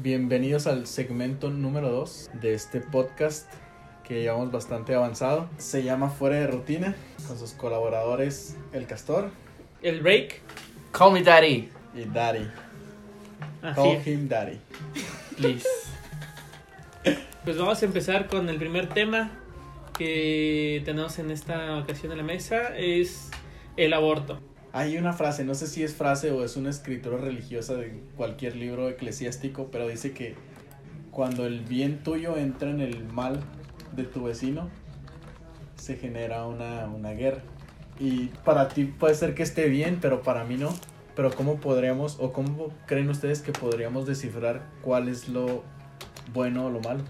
Bienvenidos al segmento número 2 de este podcast que llevamos bastante avanzado. Se llama Fuera de Rutina, con sus colaboradores El Castor El break. Call me daddy. y Daddy. Así Call es. him Daddy. Please. Pues vamos a empezar con el primer tema que tenemos en esta ocasión en la mesa. Es el aborto. Hay una frase, no sé si es frase o es una escritura religiosa de cualquier libro eclesiástico, pero dice que cuando el bien tuyo entra en el mal de tu vecino, se genera una, una guerra. Y para ti puede ser que esté bien, pero para mí no. Pero ¿cómo podríamos o cómo creen ustedes que podríamos descifrar cuál es lo bueno o lo malo?